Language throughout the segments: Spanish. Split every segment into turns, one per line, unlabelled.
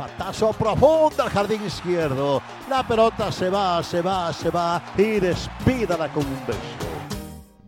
Batazo profundo al jardín izquierdo. La pelota se va, se va, se va y despídala con un beso.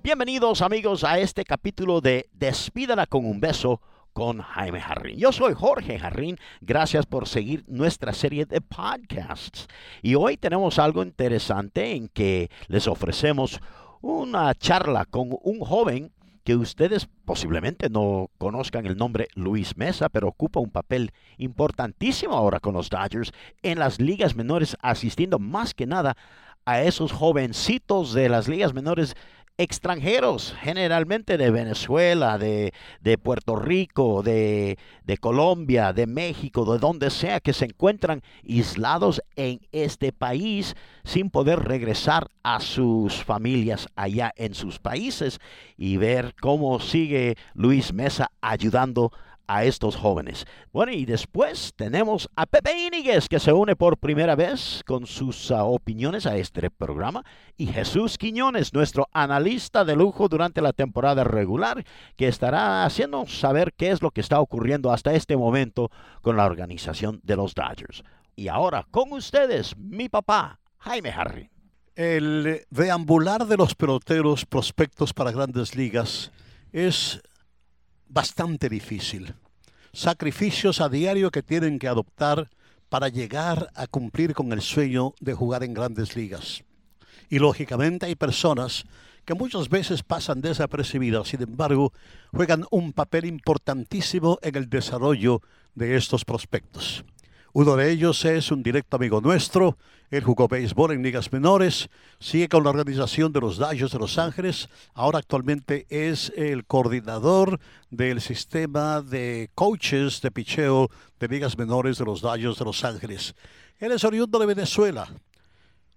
Bienvenidos amigos a este capítulo de Despídala con un beso con Jaime Jarrín. Yo soy Jorge Jarrín. Gracias por seguir nuestra serie de podcasts. Y hoy tenemos algo interesante en que les ofrecemos una charla con un joven que ustedes posiblemente no conozcan el nombre Luis Mesa, pero ocupa un papel importantísimo ahora con los Dodgers en las ligas menores, asistiendo más que nada a esos jovencitos de las ligas menores extranjeros, generalmente de Venezuela, de, de Puerto Rico, de, de, Colombia, de México, de donde sea, que se encuentran aislados en este país sin poder regresar a sus familias allá en sus países y ver cómo sigue Luis Mesa ayudando estos jóvenes. Bueno, y después tenemos a Pepe Íñiguez, que se une por primera vez con sus uh, opiniones a este programa, y Jesús Quiñones, nuestro analista de lujo durante la temporada regular, que estará haciendo saber qué es lo que está ocurriendo hasta este momento con la organización de los Dodgers. Y ahora con ustedes, mi papá, Jaime Harry.
El deambular de los peloteros prospectos para grandes ligas es bastante difícil. Sacrificios a diario que tienen que adoptar para llegar a cumplir con el sueño de jugar en grandes ligas. Y lógicamente hay personas que muchas veces pasan desapercibidas, sin embargo, juegan un papel importantísimo en el desarrollo de estos prospectos. Uno de ellos es un directo amigo nuestro. Él jugó béisbol en ligas menores, sigue con la organización de los Dodgers de Los Ángeles. Ahora actualmente es el coordinador del sistema de coaches de picheo de ligas menores de los Dodgers de Los Ángeles. Él es oriundo de Venezuela.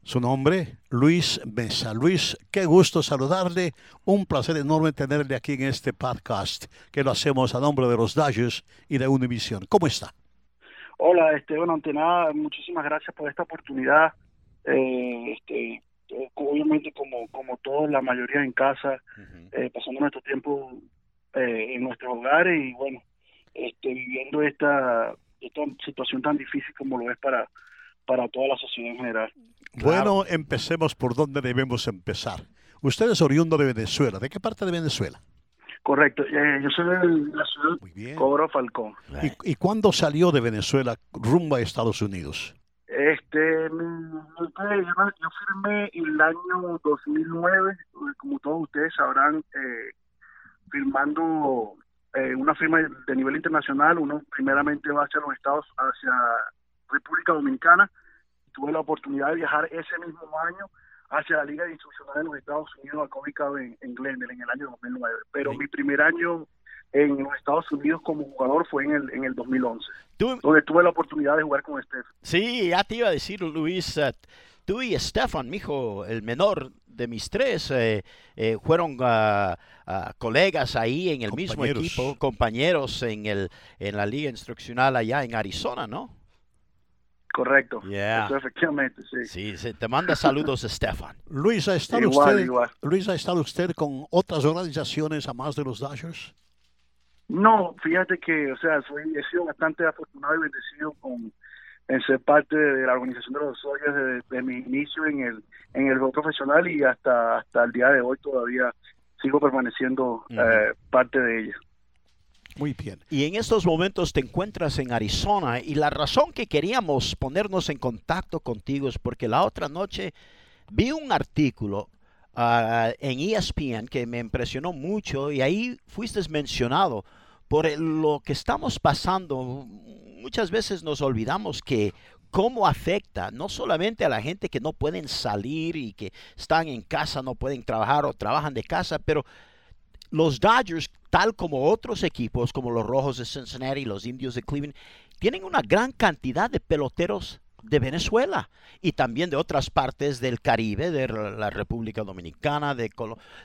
Su nombre, Luis Mesa. Luis, qué gusto saludarle. Un placer enorme tenerle aquí en este podcast que lo hacemos a nombre de los Dodgers y de Univision. ¿Cómo está?
Hola, este, bueno, ante nada, muchísimas gracias por esta oportunidad. Eh, este, eh, obviamente, como, como todos, la mayoría en casa, eh, pasando nuestro tiempo eh, en nuestros hogares y, bueno, este, viviendo esta, esta situación tan difícil como lo es para, para toda la sociedad en general.
Bueno, empecemos por donde debemos empezar. Usted es oriundo de Venezuela. ¿De qué parte de Venezuela?
Correcto, eh, yo soy de la ciudad de Cobro Falcón.
¿Y, ¿Y cuándo salió de Venezuela rumbo a Estados Unidos?
Este, yo firmé en el año 2009, eh, como todos ustedes sabrán, eh, firmando eh, una firma de nivel internacional. Uno primeramente va hacia los Estados, hacia República Dominicana. Tuve la oportunidad de viajar ese mismo año hacia la Liga Instruccional de los Estados Unidos, acá ubicado en, en Glendale, en el año 2009. Pero mi primer año en los Estados Unidos como jugador fue en el, en el 2011,
Tú,
donde tuve la oportunidad de jugar con Steph.
sí, ya te iba a decir, Luis, eh, tú y Stefan, mi hijo, el menor de mis tres, eh, eh, fueron ah, ah, colegas ahí en el mismo equipo, compañeros en, el, en la liga instruccional allá en Arizona, ¿no?
Correcto.
Yeah.
Eso, efectivamente, sí.
Sí, te manda saludos, Stefan.
Luis, ¿ha estado
Igual,
usted,
igual.
Luis, ¿ha estado usted con otras organizaciones a más de los Dodgers?
No, fíjate que, o sea, soy, he sido bastante afortunado y bendecido con en ser parte de la organización de los Dodgers desde, desde mi inicio en el en el juego profesional y hasta hasta el día de hoy todavía sigo permaneciendo eh, parte de ella.
Muy bien.
Y en estos momentos te encuentras en Arizona y la razón que queríamos ponernos en contacto contigo es porque la otra noche vi un artículo ah, en ESPN que me impresionó mucho y ahí fuiste mencionado por lo que estamos pasando. Muchas veces nos olvidamos que cómo afecta no solamente a la gente que no pueden salir y que están en casa, no pueden trabajar o trabajan de casa, pero los Dodgers, tal como otros equipos como los Rojos de Cincinnati y los Indios de Cleveland, tienen una gran cantidad de peloteros de Venezuela y también de otras partes del Caribe, de la República Dominicana, de,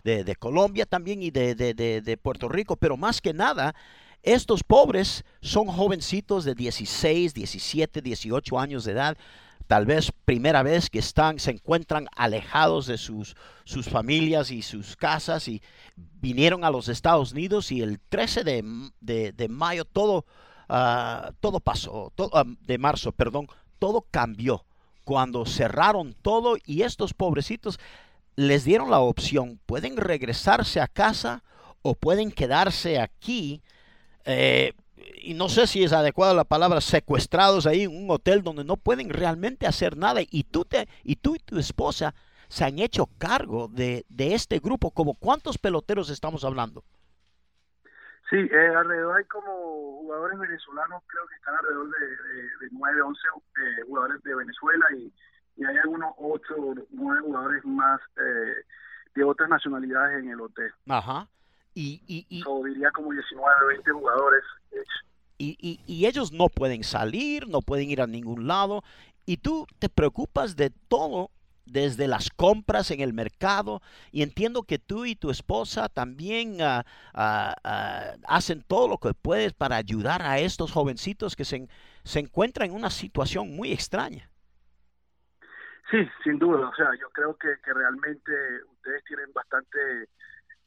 de, Colombia también y de, de, Puerto Rico, pero más que nada, estos pobres son jovencitos de 16, 17, 18 años de edad tal vez primera vez que están, se encuentran alejados de sus, sus familias y sus casas y vinieron a los Estados Unidos y el 13 de, mayo todo, ah, todo pasó, todo, ah, de marzo, perdón, todo cambió cuando cerraron todo y estos pobrecitos les dieron la opción, pueden regresarse a casa o pueden quedarse aquí. Eh, y no sé si es adecuada la palabra, secuestrados ahí en un hotel donde no pueden realmente hacer nada y tú, te, y, tú y tu esposa se han hecho cargo de, de este grupo. como ¿Cuántos peloteros estamos hablando?
Sí, eh, alrededor hay como jugadores venezolanos, creo que están alrededor de, de, 9, 11 eh, jugadores de Venezuela y, y, hay algunos 8 o 9 jugadores más eh, de otras nacionalidades en el hotel.
Ajá. Y, y, y
diría como 19, 20 jugadores.
Y, y, ellos no pueden salir, no pueden ir a ningún lado. Y tú te preocupas de todo, desde las compras en el mercado. Y entiendo que tú y tu esposa también ah, ah, hacen todo lo que puedes para ayudar a estos jovencitos que se, se encuentran en una situación muy extraña.
Sí, sin duda. O sea, yo creo que, que realmente ustedes tienen bastante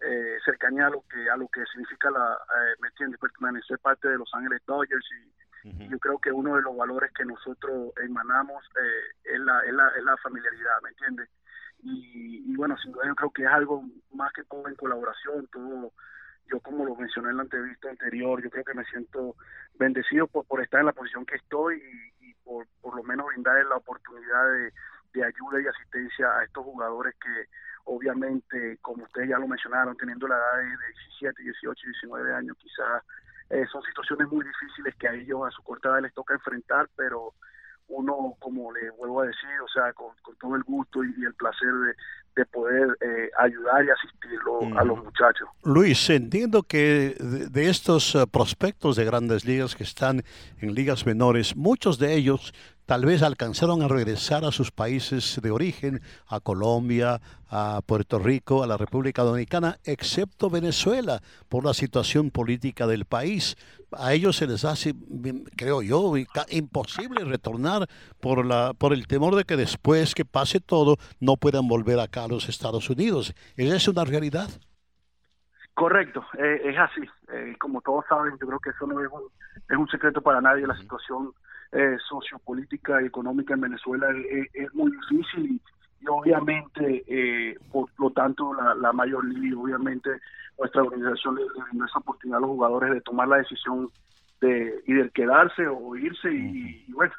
eh, cercanía a lo que a lo que significa la eh, me entiendes pertenecer parte de Los Ángeles Dodgers y, yo creo que uno de los valores que nosotros emanamos eh, es, la, es, la, es la familiaridad me entiendes y, bueno sin duda yo creo que es algo más que todo en colaboración todo yo como lo mencioné en la entrevista anterior yo creo que me siento bendecido por, por estar en la posición que estoy y, y por por lo menos brindar la oportunidad de, de ayuda y asistencia a estos jugadores que obviamente, como ustedes ya lo mencionaron, teniendo la edad de 17, 18, 19 años, quizás eh, son situaciones muy difíciles que a ellos a su corta edad les toca enfrentar, pero uno, como le vuelvo a decir, o sea, con, todo el gusto y, el placer de, de poder eh, ayudar y asistirlo a los muchachos.
Luis, entiendo que de, estos eh, prospectos de grandes ligas que están en ligas menores, muchos de ellos tal vez alcanzaron a regresar a sus países de origen, a Colombia, a Puerto Rico, a la República Dominicana, excepto Venezuela, por la situación política del país. A ellos se les hace, creo yo, imposible retornar por, la, por el temor de que después que pase todo no puedan volver acá a los Estados Unidos. ¿Esa es una realidad?
Correcto, eh, es así. Eh, como todos saben, yo creo que eso no es un, es un secreto para nadie. La situación eh, sociopolítica y económica en Venezuela es, muy difícil y, obviamente, eh, por lo tanto, la, la mayor liga, obviamente, nuestra organización le, le esa oportunidad a los jugadores de tomar la decisión de, y de quedarse o irse y, bueno,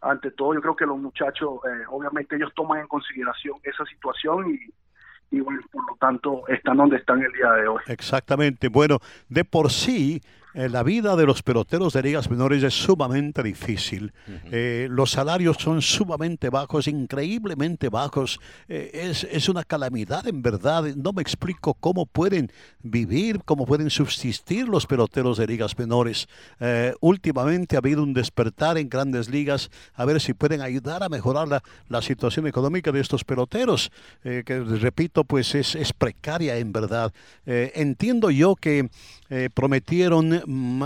ante todo yo creo que los muchachos, eh, obviamente ellos toman en consideración esa situación y, y bueno, por lo tanto están donde están el día de hoy.
Exactamente. Bueno, de por sí eh, la vida de los peloteros de ligas menores es sumamente difícil. Eh, los salarios son sumamente bajos, increíblemente bajos. Eh, es, es, una calamidad en verdad. No me explico cómo pueden vivir, cómo pueden subsistir los peloteros de ligas menores. últimamente ha habido un despertar en grandes ligas a ver si pueden ayudar a mejorar la, la situación económica de estos peloteros, que repito, pues es, es precaria en verdad. entiendo yo que prometieron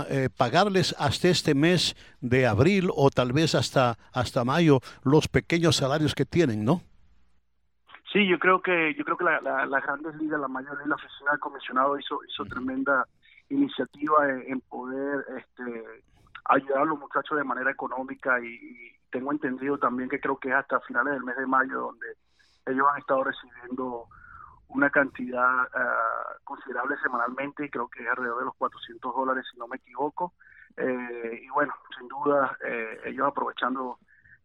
eh, pagarles hasta este mes de abril o tal vez hasta, hasta mayo los pequeños salarios que tienen, ¿no?
Sí, yo creo que yo creo que la, la, las grandes ligas, la mayoría de la oficina del comisionado hizo hizo tremenda iniciativa en, poder este, ayudar a los muchachos de manera económica y, tengo entendido también que creo que es hasta finales del mes de mayo donde ellos han estado recibiendo una cantidad ah, considerable semanalmente, creo que es alrededor de los 400 dólares si no me equivoco. Eh, y bueno, sin duda eh, ellos aprovechando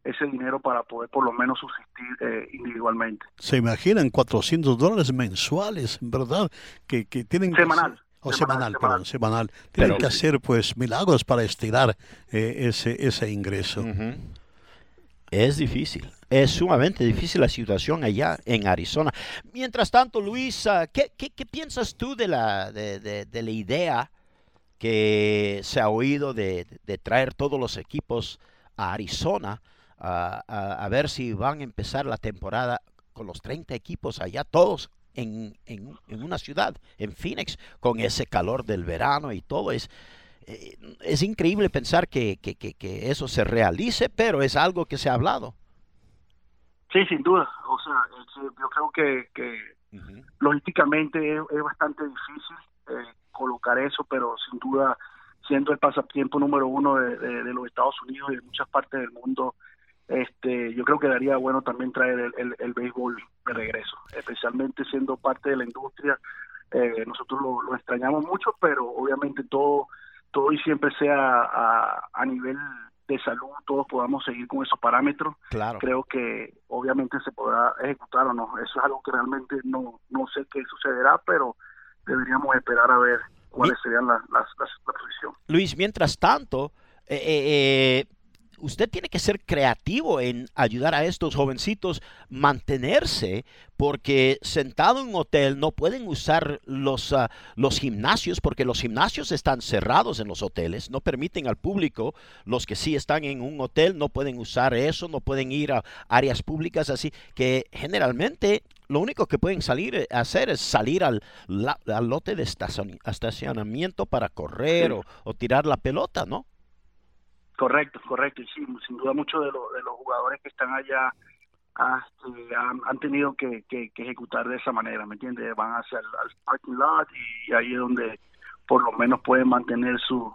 ese dinero para poder por lo menos subsistir eh, individualmente.
Se imaginan 400 dólares mensuales, ¿verdad? Que, que tienen
semanal.
o semanal, perdón, semanal. Tienen que hacer pues milagros para estirar ese, ese ingreso.
Es difícil, es sumamente difícil la situación allá en Arizona. Mientras tanto, Luis, ¿qué, qué, piensas tú de la, de, de, la idea que se ha oído de, de traer todos los equipos a Arizona a, a, ver si van a empezar la temporada con los 30 equipos allá, todos en, en, en, una ciudad, en Phoenix, con ese calor del verano y todo. Es, eh, es increíble pensar que, que, que, eso se realice, pero es algo que se ha hablado.
Sí, sin duda. O sea, yo creo que, que logísticamente es, bastante difícil eh, colocar eso, pero sin duda, siendo el pasatiempo número uno de, de, los Estados Unidos y de muchas partes del mundo, este, yo creo que daría bueno también traer el, el, el béisbol de regreso, especialmente siendo parte de la industria. Eh, nosotros lo, lo extrañamos mucho, pero obviamente todo todo y siempre sea a, a nivel de salud todos podamos seguir con esos parámetros.
Claro.
Creo que obviamente se podrá ejecutar o no. Eso es algo que realmente no, no sé qué sucederá, pero deberíamos esperar a ver cuáles serían las, las, las, la posición.
Luis, mientras tanto, eh, eh, eh usted tiene que ser creativo en ayudar a estos jovencitos mantenerse porque sentado en un hotel no pueden usar los, uh, los gimnasios porque los gimnasios están cerrados en los hoteles, no permiten al público, los que sí están en un hotel no pueden usar eso, no pueden ir a áreas públicas así que generalmente lo único que pueden salir a hacer es salir al, al lote de estacionamiento para correr o, o tirar la pelota, ¿no?
Correcto, correcto. Y sí, sin duda muchos de, de los jugadores que están allá este, han, tenido que, ejecutar de esa manera, ¿me entiendes? Van hacia el parking lot y ahí es donde por lo menos pueden mantener su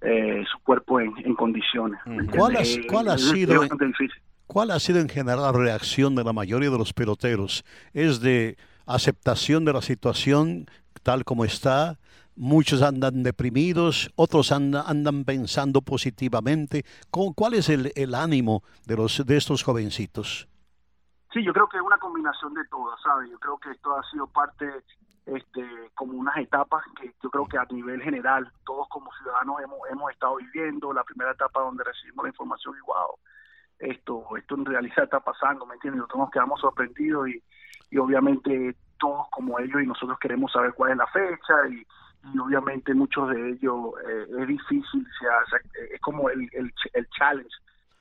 eh, su cuerpo en, condiciones.
¿Cuál, ha, cuál ha sido, ¿Cuál ha sido en general la reacción de la mayoría de los peloteros? ¿Es de aceptación de la situación tal como está? Muchos andan deprimidos, otros andan, andan pensando positivamente. ¿Cuál es el, el, ánimo de, los, de estos jovencitos?
Sí, yo creo que es una combinación de todo, ¿sabes? Yo creo que esto ha sido parte, este, como unas etapas que yo creo que a nivel general, todos como ciudadanos hemos, hemos estado viviendo. La primera etapa donde recibimos la información y wow, esto, esto en realidad está pasando, ¿me entiendes? Nosotros nos quedamos sorprendidos y, y obviamente todos como ellos y nosotros queremos saber cuál es la fecha y y obviamente muchos de ellos eh, es difícil, sea, es como el, el, el, challenge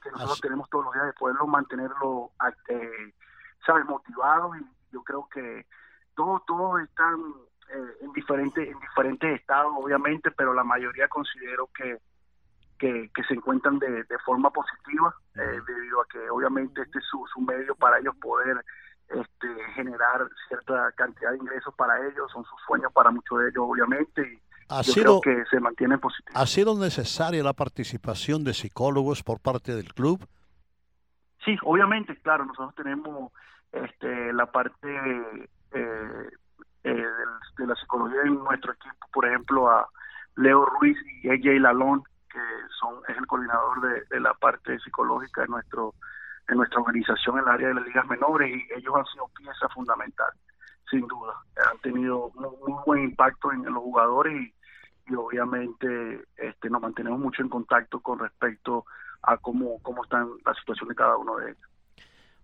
que nosotros tenemos todos los días de poderlo mantenerlo, eh, ¿sabes?, motivado y yo creo que todos todos están eh, en diferentes en diferentes estados, obviamente, pero la mayoría considero que que, que se encuentran de, de forma positiva eh, debido a que obviamente este es su, su medio para ellos poder este, generar cierta cantidad de ingresos para ellos, son sus sueños para muchos de ellos, obviamente, y ha yo sido, creo que se mantiene positivo.
¿Ha sido necesaria la participación de psicólogos por parte del club?
Sí, obviamente, claro, nosotros tenemos este, la parte eh, eh, de la psicología en nuestro equipo, por ejemplo, a Leo Ruiz y AJ Lalón, que son es el coordinador de, de la parte psicológica de nuestro en nuestra organización en el área de las ligas menores y ellos han sido pieza fundamental, sin duda. Han tenido muy, buen impacto en, los jugadores y, obviamente este, nos mantenemos mucho en contacto con respecto a cómo, cómo están la situación de cada uno de ellos.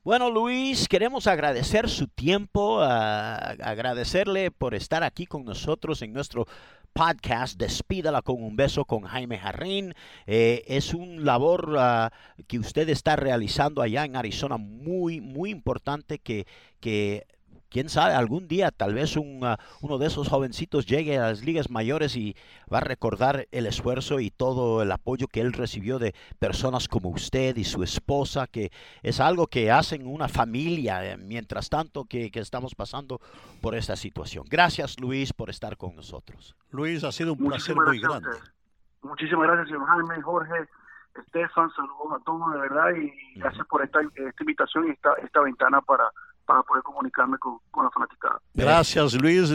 Bueno, Luis, queremos agradecer su tiempo, agradecerle por estar aquí con nosotros en nuestro podcast Despídala con un beso con Jaime Jarrín. Eh, es un labor ah, que usted está realizando allá en Arizona muy, muy importante que, que quién sabe, algún día tal vez un, uh, uno de esos jovencitos llegue a las ligas mayores y va a recordar el esfuerzo y todo el apoyo que él recibió de personas como usted y su esposa, que es algo que hacen una familia eh, mientras tanto que, que, estamos pasando por esta situación. Gracias Luis por estar con nosotros.
Luis, ha sido un placer muy grande.
Muchísimas gracias, señor Jaime, Jorge. Estefan, saludos a todos de verdad y gracias por esta, esta invitación y esta, esta ventana para para poder comunicarme con, la fanaticada.
Gracias Luis,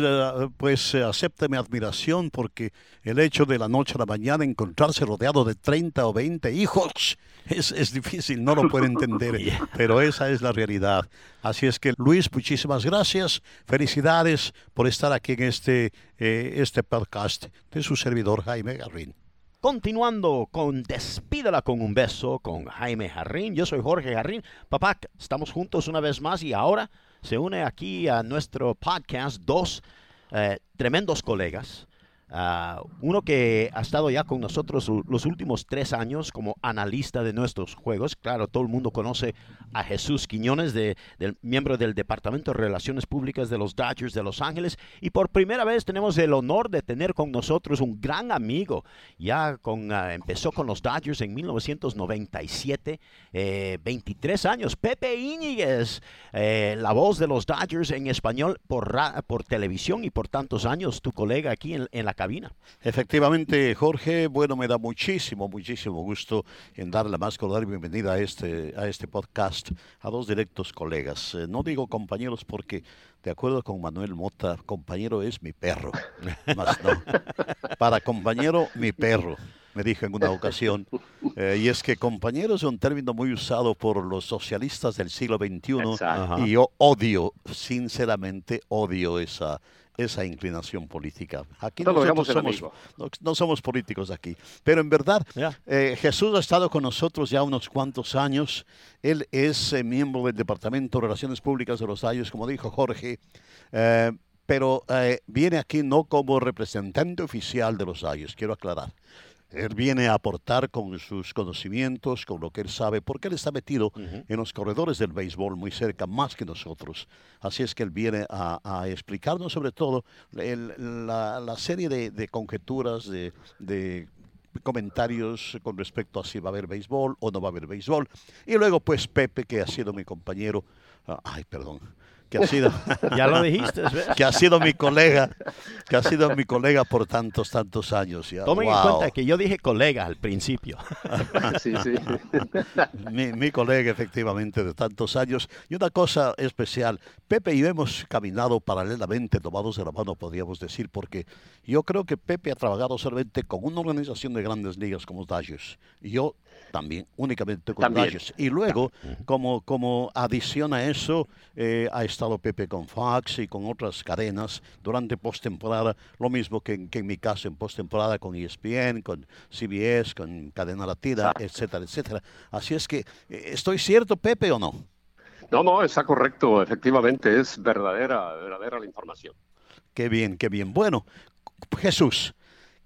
pues eh, acepte mi admiración porque el hecho de la noche a la mañana encontrarse rodeado de 30 o 20 hijos es, es difícil, no lo puede entender, pero esa es la realidad. Así es que Luis, muchísimas gracias, felicidades por estar aquí en este, eh, este podcast de su servidor Jaime Garrín.
Continuando con Despídala con un beso con Jaime Jarrín. Yo soy Jorge Jarrín. Papá, estamos juntos una vez más y ahora se une aquí a nuestro podcast dos eh, tremendos colegas Ah, uno que ha estado ya con nosotros los últimos tres años como analista de nuestros juegos. Claro, todo el mundo conoce a Jesús Quiñones, de, del, miembro del Departamento de Relaciones Públicas de los Dodgers de Los Ángeles. Y por primera vez tenemos el honor de tener con nosotros un gran amigo. Ya con, ah, empezó con los Dodgers en 1997, 23 eh, años. Pepe Íñiguez, eh, la voz de los Dodgers en español por, por televisión y por tantos años, tu colega aquí en, en la cabina.
Efectivamente, Jorge, bueno, me da muchísimo, muchísimo gusto en darle la más cordial bienvenida a este, a este podcast a dos directos colegas. Eh, no digo compañeros porque, de acuerdo con Manuel Mota, compañero es mi perro. Más no. Para compañero, mi perro me dijo en una ocasión, eh, y es que compañero es un término muy usado por los socialistas del siglo XXI, y yo odio, sinceramente odio esa, esa inclinación política. Aquí no, somos, no, somos políticos aquí, pero en verdad eh, Jesús ha estado con nosotros ya unos cuantos años. Él es eh, miembro del Departamento de Relaciones Públicas de los Ayos, como dijo Jorge. Eh, pero viene aquí no como representante oficial de los Ayos, quiero aclarar. Él viene a aportar con sus conocimientos, con lo que él sabe, porque él está metido en los corredores del béisbol muy cerca, más que nosotros. Así es que él viene a, explicarnos sobre todo la, serie de, conjeturas, de, comentarios con respecto a si va a haber béisbol o no va a haber béisbol. Y luego pues Pepe, que ha sido mi compañero, ah, ay, perdón, que ha sido
ya lo dijiste
que ha sido mi colega que ha sido mi colega por tantos tantos años ya.
tomen en cuenta que yo dije colega al principio.
Sí, sí. Mi, mi, colega efectivamente de tantos años. Y una cosa especial Pepe y yo hemos caminado paralelamente tomados de la mano podríamos decir porque yo creo que Pepe ha trabajado solamente con una organización de grandes ligas como Dodgers y yo también, únicamente con Dodgers. Y luego, como, como adición a eso, eh, ha estado Pepe con Fox y con otras cadenas durante postemporada, lo mismo que, en mi caso en postemporada con ESPN, con CBS, con Cadena Latina, etcétera, etcétera. Así es que, eh, ¿estoy cierto, Pepe, o no?
No, no, está correcto, efectivamente, es verdadera, verdadera la información.
Qué bien, qué bien. Bueno, Jesús,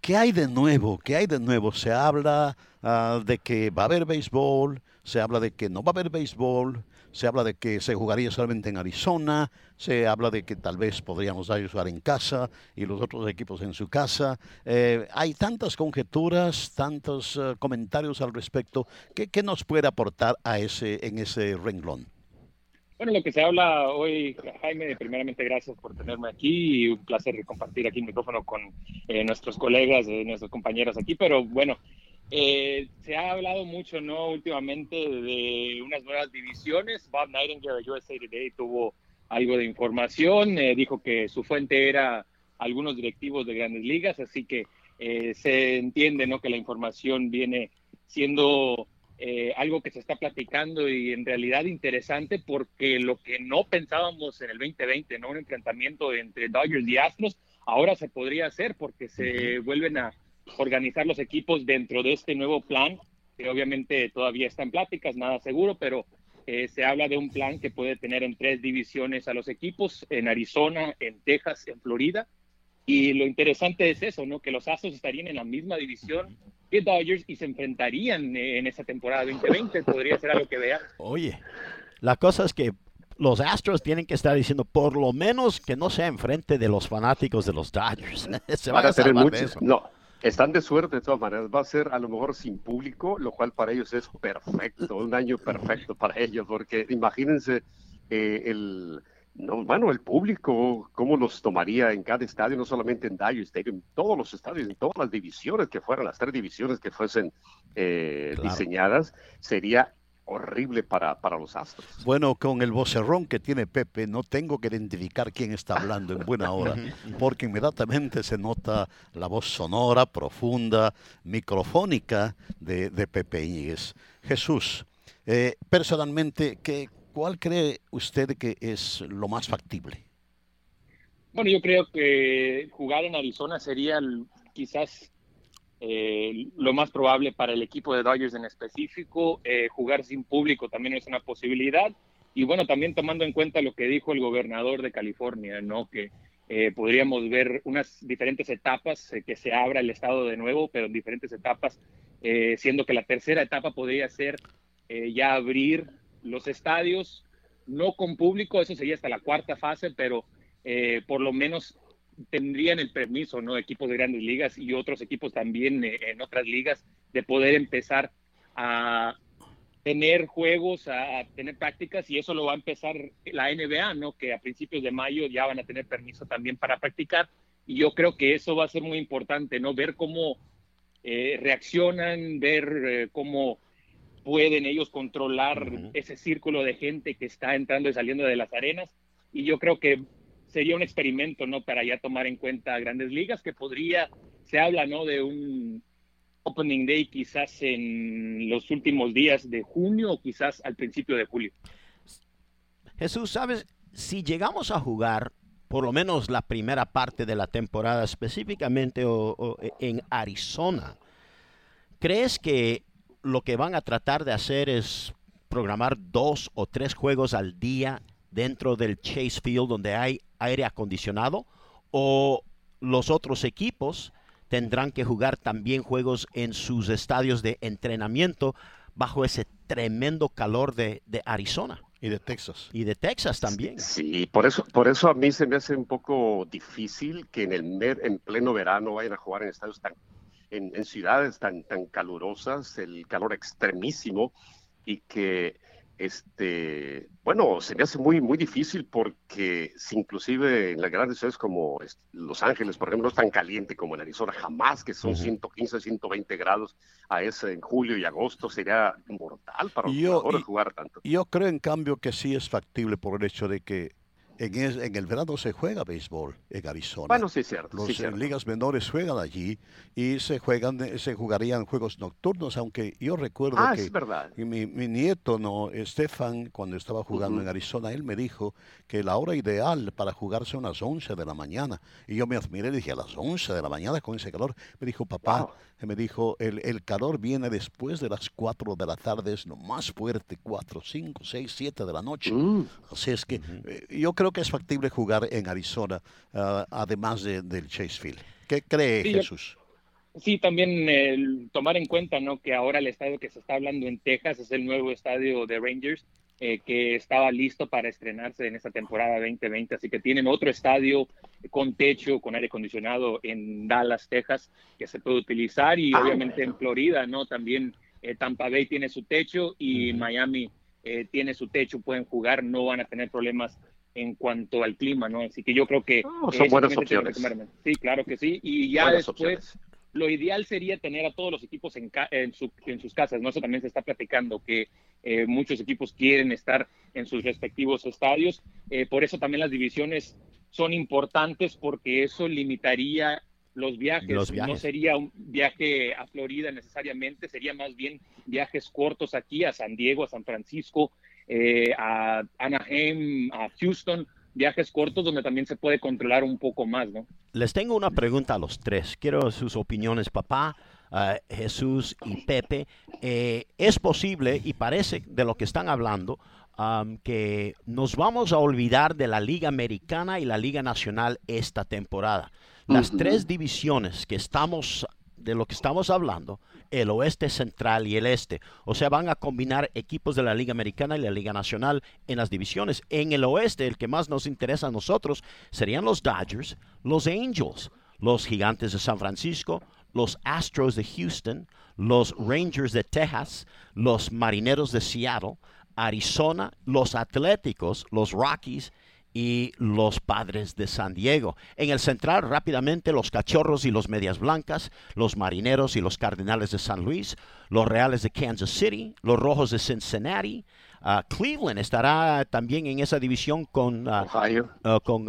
¿qué hay de nuevo? ¿Qué hay de nuevo? Se habla Ah, de que va a haber béisbol, se habla de que no va a haber béisbol, se habla de que se jugaría solamente en Arizona, se habla de que tal vez podríamos jugar en casa y los otros equipos en su casa. Eh, hay tantas conjeturas, tantos eh, comentarios al respecto. ¿Qué, ¿Qué, nos puede aportar a ese, en ese renglón?
Bueno, lo que se habla hoy, Jaime, primeramente gracias por tenerme aquí y un placer compartir aquí el micrófono con eh, nuestros colegas, nuestros compañeros aquí, pero bueno, eh, se ha hablado mucho, ¿no? Últimamente de unas nuevas divisiones. Bob Nightingale de USA Today tuvo algo de información, eh, dijo que su fuente era algunos directivos de grandes ligas, así que eh, se entiende, ¿no? Que la información viene siendo algo que se está platicando y en realidad interesante porque lo que no pensábamos en el 2020, ¿no? Un enfrentamiento entre Dodgers y Astros, ahora se podría hacer porque se vuelven a organizar los equipos dentro de este nuevo plan, que obviamente todavía está en pláticas, nada seguro, pero eh, se habla de un plan que puede tener en tres divisiones a los equipos, en Arizona, en Texas, en Florida. Y lo interesante es eso, ¿no? Que los Astros estarían en la misma división que Dodgers y se enfrentarían en esa temporada 2020. Podría ser algo que vean.
Oye, la cosa es que los Astros tienen que estar diciendo por lo menos que no sea enfrente de los fanáticos de los Dodgers. se van a, tener muchos,
No, están de suerte de todas maneras. Va a ser a lo mejor sin público, lo cual para ellos es perfecto, un año perfecto para ellos, porque imagínense eh, el, no, bueno, el público, cómo los tomaría en cada estadio, no solamente en Dodger Stadium, en todos los estadios, en todas las divisiones que fueran, las tres divisiones que fuesen eh, diseñadas, sería horrible para, para los Astros.
Bueno, con el vocerrón que tiene Pepe, no tengo que identificar quién está hablando en buena hora, porque inmediatamente se nota la voz sonora, profunda, microfónica de, de Pepe Íñiguez. Jesús, eh, personalmente, ¿qué, ¿cuál cree usted que es lo más factible?
Bueno, yo creo que jugar en Arizona sería quizás eh, lo más probable para el equipo de Dodgers en específico. Eh, jugar sin público también es una posibilidad. Y bueno, también tomando en cuenta lo que dijo el gobernador de California, ¿no? Que eh, podríamos ver unas diferentes etapas, que se abra el estado de nuevo, pero en diferentes etapas, siendo que la tercera etapa podría ser ya abrir los estadios, no con público, eso sería hasta la cuarta fase, pero por lo menos tendrían el permiso, ¿no? Equipos de grandes ligas y otros equipos también eh, en otras ligas de poder empezar a tener juegos, a, tener prácticas y eso lo va a empezar la NBA, ¿no? Que a principios de mayo ya van a tener permiso también para practicar y yo creo que eso va a ser muy importante, ¿no? Ver cómo eh, reaccionan, ver eh, cómo pueden ellos controlar ese círculo de gente que está entrando y saliendo de las arenas y yo creo que sería un experimento, ¿no? Para ya tomar en cuenta grandes ligas, que podría, se habla, ¿no? De un Opening Day quizás en los últimos días de junio o quizás al principio de julio.
Jesús, ¿sabes? Si llegamos a jugar por lo menos la primera parte de la temporada, específicamente en Arizona, ¿crees que lo que van a tratar de hacer es programar dos o tres juegos al día dentro del Chase Field donde hay aire acondicionado o los otros equipos tendrán que jugar también juegos en sus estadios de entrenamiento bajo ese tremendo calor de, Arizona.
Y de Texas.
Y de Texas también.
Sí, por eso, por eso a mí se me hace un poco difícil que en el en pleno verano vayan a jugar en estadios tan, en, en ciudades tan, tan calurosas, el calor extremísimo, y que este, bueno, se me hace muy, muy difícil porque si inclusive en las grandes ciudades como Los Ángeles, por ejemplo, no es tan caliente como en Arizona, jamás que son 115, 120 grados a ese en julio y agosto, sería mortal para los jugadores jugar tanto.
Yo creo en cambio que sí es factible por el hecho de que en, el verano se juega béisbol en Arizona.
Bueno, sí, cierto.
Los
sí,
ligas menores juegan allí y se juegan, se jugarían juegos nocturnos, aunque yo recuerdo
ah,
que
es verdad.
Mi, nieto, no, Estefan, cuando estaba jugando en Arizona, él me dijo que la hora ideal para jugarse son las 11 de la mañana. Y yo me admiré y dije, a las 11 de la mañana con ese calor. Me dijo, papá, me dijo, el, el, calor viene después de las 4 de la tarde, es lo más fuerte, 4, 5, 6, 7 de la noche. Mm. Así es que eh, yo creo que es factible jugar en Arizona, uh, además de, del Chase Field. ¿Qué cree Jesús?
sí, también el tomar en cuenta ¿no? que ahora el estadio que se está hablando en Texas es el nuevo estadio de Rangers eh, que estaba listo para estrenarse en esta temporada 2020. Así que tienen otro estadio con techo, con aire acondicionado en Dallas, Texas, que se puede utilizar. Y ah, obviamente en Florida, ¿no? También eh, Tampa Bay tiene su techo y Miami eh, tiene su techo, pueden jugar, no van a tener problemas en cuanto al clima, ¿no? Así que yo creo que...
Oh, son buenas opciones.
Sí, claro que sí. Y ya después lo ideal sería tener a todos los equipos en, en, sus casas, ¿no? Eso también se está platicando, que eh, muchos equipos quieren estar en sus respectivos estadios. Eh, por eso también las divisiones son importantes porque eso limitaría los viajes. No sería un viaje a Florida necesariamente, sería más bien viajes cortos aquí a San Diego, a San Francisco, eh, a Anaheim, a Houston viajes cortos donde también se puede controlar un poco más, ¿no?
Les tengo una pregunta a los tres. Quiero sus opiniones, papá, uh, Jesús y Pepe. Eh, es posible, y parece de lo que están hablando, um, que nos vamos a olvidar de la Liga Americana y la Liga Nacional esta temporada. Las tres divisiones que estamos de lo que estamos hablando, el oeste central y el este. O sea, van a combinar equipos de la Liga Americana y la Liga Nacional en las divisiones. En el oeste, el que más nos interesa a nosotros serían los Dodgers, los Angels, los Gigantes de San Francisco, los Astros de Houston, los Rangers de Texas, los Marineros de Seattle, Arizona, los Atléticos, los Rockies y los Padres de San Diego. En el central, rápidamente, los Cachorros y los Medias Blancas, los Marineros y los Cardenales de San Luis, los Reales de Kansas City, los Rojos de Cincinnati. Ah, Cleveland estará también en esa división con, ah, ah, con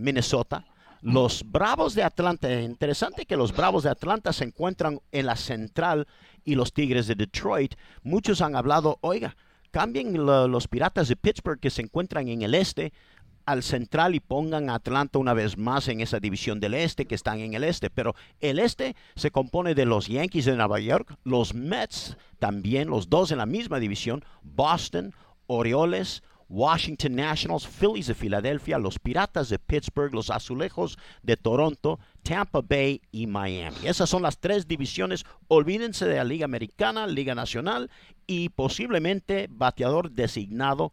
Minnesota. Los Bravos de Atlanta, interesante que los Bravos de Atlanta se encuentran en la central y los Tigres de Detroit. Muchos han hablado, oiga, cambien los Piratas de Pittsburgh que se encuentran en el este al central y pongan a Atlanta una vez más en esa división del este que están en el este. Pero el este se compone de los Yankees de Nueva York, los Mets también, los dos en la misma división, Boston, Orioles, Washington Nationals, Phillies de Filadelfia, los Piratas de Pittsburgh, los Azulejos de Toronto, Tampa Bay y Miami. Esas son las tres divisiones. Olvídense de la Liga Americana, Liga Nacional y posiblemente bateador designado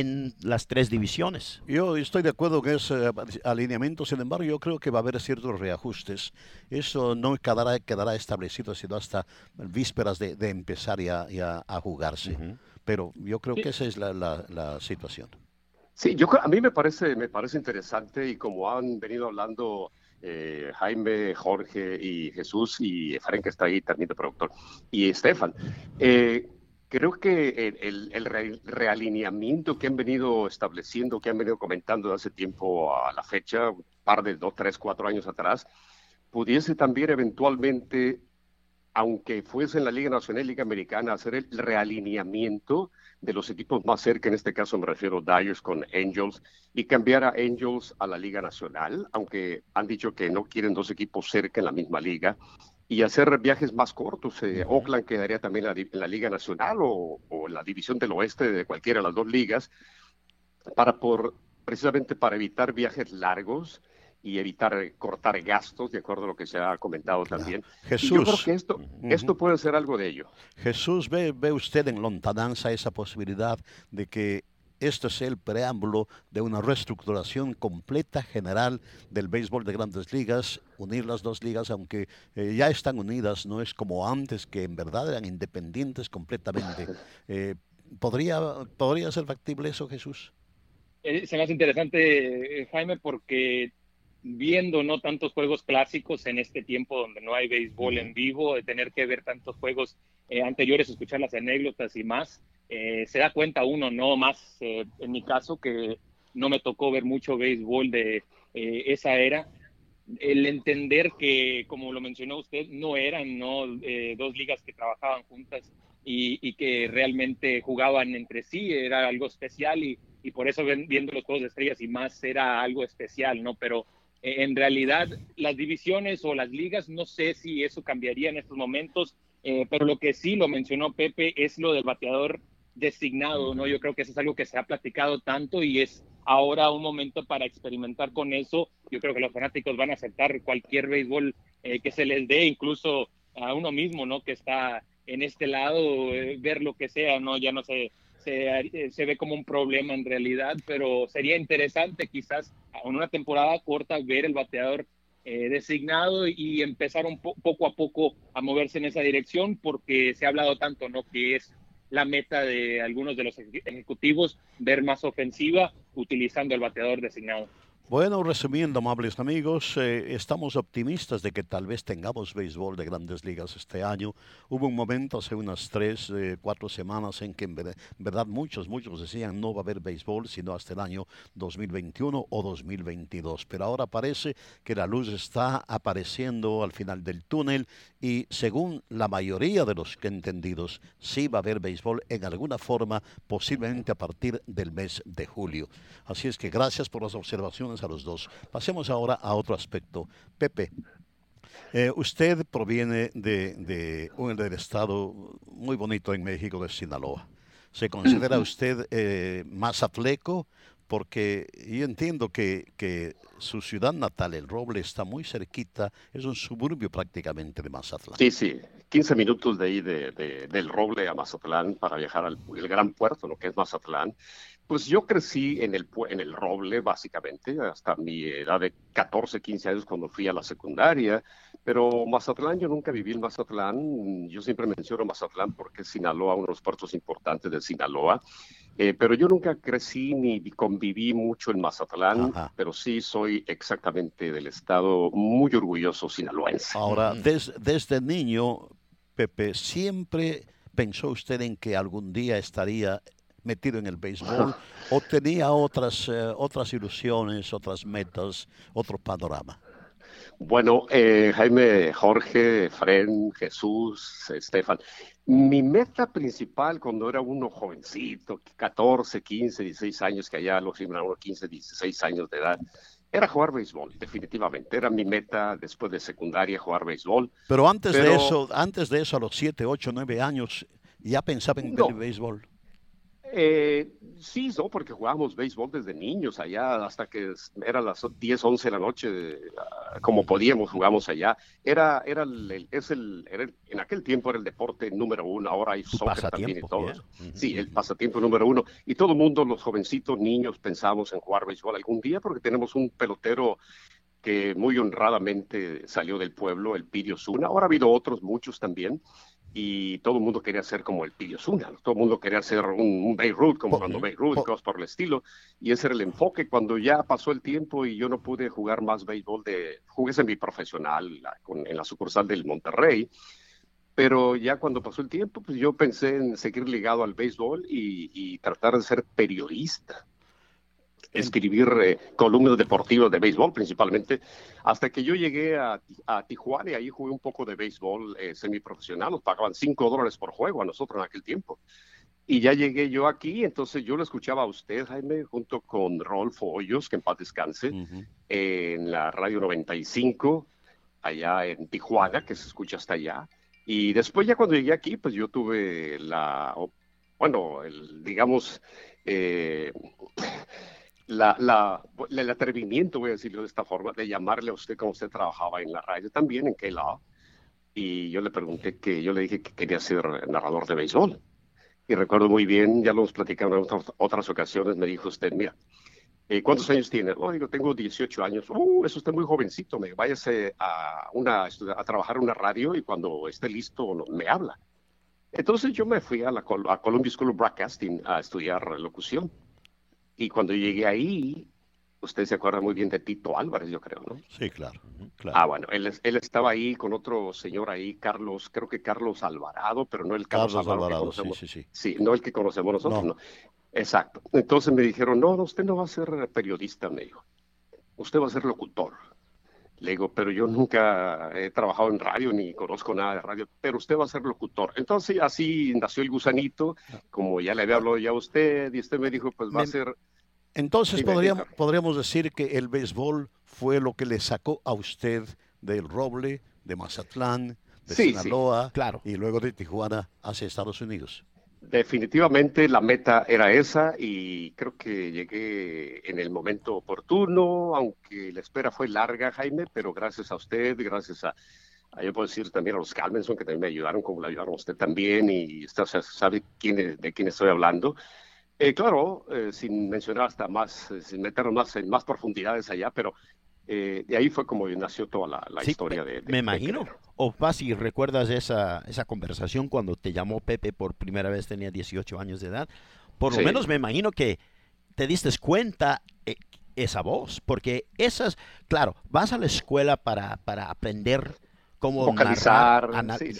en las tres divisiones.
Yo estoy de acuerdo con ese alineamiento, sin embargo, yo creo que va a haber ciertos reajustes. Eso no quedará, quedará establecido sino hasta vísperas de, empezar ya, a jugarse. Pero yo creo que esa es la, situación.
Sí, yo a mí me parece, me parece interesante y como han venido hablando eh, Jaime, Jorge y Jesús y Frank que está ahí también de productor y Estefan, eh, Creo que el, realineamiento que han venido estableciendo, que han venido comentando de hace tiempo a la fecha, un par de dos, tres, cuatro años atrás, pudiese también eventualmente, aunque fuese en la Liga Nacional y Liga Americana, hacer el realineamiento de los equipos más cerca, en este caso me refiero a Dyers con Angels, y cambiar a Angels a la Liga Nacional, aunque han dicho que no quieren dos equipos cerca en la misma liga, y hacer viajes más cortos. Eh, Oakland quedaría también en la, Liga Nacional o, en la División del Oeste de cualquiera de las dos ligas, para por, precisamente para evitar viajes largos y evitar eh, cortar gastos, de acuerdo a lo que se ha comentado también.
Jesús,
yo creo que esto, esto puede ser algo de ello.
Jesús, ¿ve, ve usted en lontananza esa posibilidad de que este es el preámbulo de una reestructuración completa general del béisbol de grandes ligas, unir las dos ligas, aunque eh, ya están unidas, no es como antes, que en verdad eran independientes completamente. Eh, ¿podría, ¿Podría ser factible eso, Jesús?
Eh, se me hace interesante, Jaime, porque viendo no tantos juegos clásicos en este tiempo donde no hay béisbol en vivo, de tener que ver tantos juegos anteriores, escuchar las anécdotas y más, eh, se da cuenta uno, no más eh, en mi caso, que no me tocó ver mucho béisbol de eh, esa era, el entender que, como lo mencionó usted, no eran ¿no? dos ligas que trabajaban juntas y, que realmente jugaban entre sí, era algo especial y, y por eso viendo los Juegos de Estrellas y más era algo especial, ¿no? Pero en realidad las divisiones o las ligas, no sé si eso cambiaría en estos momentos, pero lo que sí lo mencionó Pepe es lo del bateador designado, ¿no? Yo creo que eso es algo que se ha platicado tanto y es ahora un momento para experimentar con eso. Yo creo que los fanáticos van a aceptar cualquier béisbol eh, que se les dé, incluso a uno mismo, ¿no? Que está en este lado, eh, ver lo que sea, ¿no? Ya no se, se, se, ve como un problema en realidad, pero sería interesante quizás en una temporada corta ver el bateador eh, designado y empezar un poco a poco a moverse en esa dirección porque se ha hablado tanto, ¿no? Que es la meta de algunos de los ejecutivos, ver más ofensiva utilizando el bateador designado.
Bueno, resumiendo, amables amigos, eh, estamos optimistas de que tal vez tengamos béisbol de grandes ligas este año. Hubo un momento hace unas tres, eh, cuatro semanas en que en verdad muchos, muchos decían no va a haber béisbol sino hasta el año 2021 o 2022. Pero ahora parece que la luz está apareciendo al final del túnel y según la mayoría de los que entendidos, sí va a haber béisbol en alguna forma, posiblemente a partir del mes de julio. Así es que gracias por las observaciones a los dos. Pasemos ahora a otro aspecto. Pepe, eh, usted proviene de, un del estado muy bonito en México, de Sinaloa. ¿Se considera usted eh, más atleco? Porque yo entiendo que, que, su ciudad natal, El Roble, está muy cerquita, es un suburbio prácticamente de Mazatlán.
Sí, sí, 15 minutos de ahí de, del Roble a Mazatlán para viajar al el gran puerto, lo que es Mazatlán. Pues yo crecí en el, en el Roble, básicamente, hasta mi edad de 14, 15 años cuando fui a la secundaria. Pero Mazatlán, yo nunca viví en Mazatlán. Yo siempre menciono Mazatlán porque es Sinaloa, uno de los puertos importantes de Sinaloa. Eh, pero yo nunca crecí ni conviví mucho en Mazatlán, pero sí soy exactamente del estado muy orgulloso sinaloense.
Ahora, desde niño, Pepe, ¿siempre pensó usted en que algún día estaría metido en el béisbol o tenía otras, eh, otras ilusiones, otras metas, otro panorama?
Bueno, eh, Jaime, Jorge, Fren, Jesús, Estefan, mi meta principal cuando era uno jovencito, 14, 15, 16 años, que allá los uno 15, 16 años de edad, era jugar béisbol, definitivamente. Era mi meta después de secundaria jugar béisbol.
Pero antes de eso, antes de eso, a los 7, 8, 9 años, ya pensaba en el béisbol.
Eh, sí, no, porque jugábamos béisbol desde niños allá, hasta que eran las 10, 11 de la noche, ah, como podíamos, jugamos allá. Era, era, el, es el, en aquel tiempo era el deporte número uno, ahora hay soccer también y todo. Sí, el pasatiempo número uno. Y todo el mundo, los jovencitos, niños, pensamos en jugar béisbol algún día porque tenemos un pelotero que muy honradamente salió del pueblo, el Pirio Zuna. Ahora ha habido otros, muchos también y todo el mundo quería ser como el Pillo Zuna, todo el mundo quería ser un, un Beirut, como cuando Beirut, cosas por el estilo, y ese era el enfoque. Cuando ya pasó el tiempo y yo no pude jugar más béisbol, de, jugué semiprofesional con, en la sucursal del Monterrey, pero ya cuando pasó el tiempo, pues yo pensé en seguir ligado al béisbol y, y tratar de ser periodista escribir eh, columnas deportivas de béisbol principalmente, hasta que yo llegué a, Tijuana y ahí jugué un poco de béisbol eh, semiprofesional, nos pagaban 5 dólares por juego a nosotros en aquel tiempo. Y ya llegué yo aquí, entonces yo lo escuchaba a usted, Jaime, junto con Rolfo Hoyos, que en paz descanse, en la radio 95, allá en Tijuana, que se escucha hasta allá. Y después ya cuando llegué aquí, pues yo tuve la, bueno, el, digamos, eh, la, la, el atrevimiento, voy a decirlo de esta forma, de llamarle a usted como usted trabajaba en la radio también, en K-Law. Y yo le pregunté que, yo le dije que quería ser narrador de béisbol. Y recuerdo muy bien, ya lo hemos platicado en otras, ocasiones, me dijo usted, mira, eh, ¿cuántos años tiene? Oh, digo, tengo 18 años. Uh, eso está muy jovencito, me váyase a, una, a trabajar en una radio y cuando esté listo me habla. Entonces yo me fui a la a Columbia School of Broadcasting a estudiar locución. Y cuando llegué ahí, usted se acuerda muy bien de Tito Álvarez, yo creo, ¿no?
Sí, claro.
Ah, bueno, él, él, estaba ahí con otro señor ahí, Carlos, creo que Carlos Alvarado, pero no el Carlos, Alvarado, sí, sí, sí. Sí, no el que conocemos nosotros, no. Exacto. Entonces me dijeron, no, usted no va a ser periodista, me dijo. Usted va a ser locutor. Le digo, pero yo nunca he trabajado en radio ni conozco nada de radio, pero usted va a ser locutor. Entonces así nació el gusanito, como ya le había hablado ya a usted, y usted me dijo, pues va a ser...
Entonces podríamos, podríamos decir que el béisbol fue lo que le sacó a usted del Roble, de Mazatlán, de Sinaloa,
claro.
y luego de Tijuana hacia Estados Unidos.
Definitivamente la meta era esa y creo que llegué en el momento oportuno, aunque la espera fue larga, Jaime, pero gracias a usted, gracias a, yo puedo decir también a los Calmenson que también me ayudaron, como le ayudaron a usted también, y usted sabe quién, de quién estoy hablando. Eh, claro, eh, sin mencionar hasta más, eh, sin meternos más en más profundidades allá, pero eh, de ahí fue como nació toda la, historia de,
Me imagino. o fácil, ¿recuerdas esa, esa conversación cuando te llamó Pepe por primera vez, tenía 18 años de edad? Por lo menos me imagino que te diste cuenta eh, esa voz, porque esas, claro, vas a la escuela para, para aprender cómo
Vocalizar,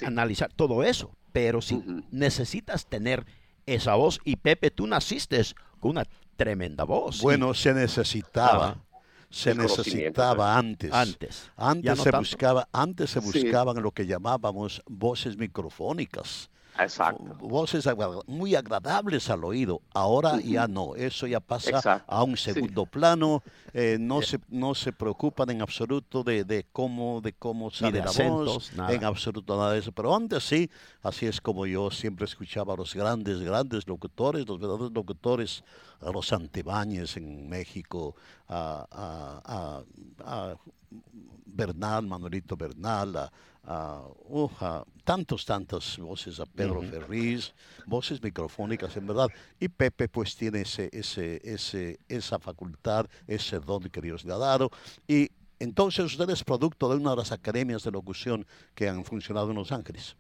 analizar todo eso, pero si necesitas tener esa voz, y Pepe, tú naciste con una tremenda voz.
Bueno, se necesitaba se necesitaba antes.
Antes.
Antes se buscaba, antes se buscaban lo que llamábamos voces microfónicas.
Exacto.
Voces muy agradables al oído. Ahora ya no, eso ya pasa a un segundo plano. Eh, no, se, no se preocupan en absoluto de, de cómo, de cómo sale la voz, en absoluto nada de eso. Pero antes sí, así es como yo siempre escuchaba a los grandes, grandes locutores, los verdaderos locutores, a los Antibáñez en México, a, a, a Bernal, Manuelito Bernal, a a, tantos, tantas voces, a Pedro Ferriz, voces microfónicas en verdad. Y Pepe pues tiene ese, ese, ese, esa facultad, ese don que Dios le ha dado. Y entonces usted es producto de una de las academias de locución que han funcionado en Los Ángeles.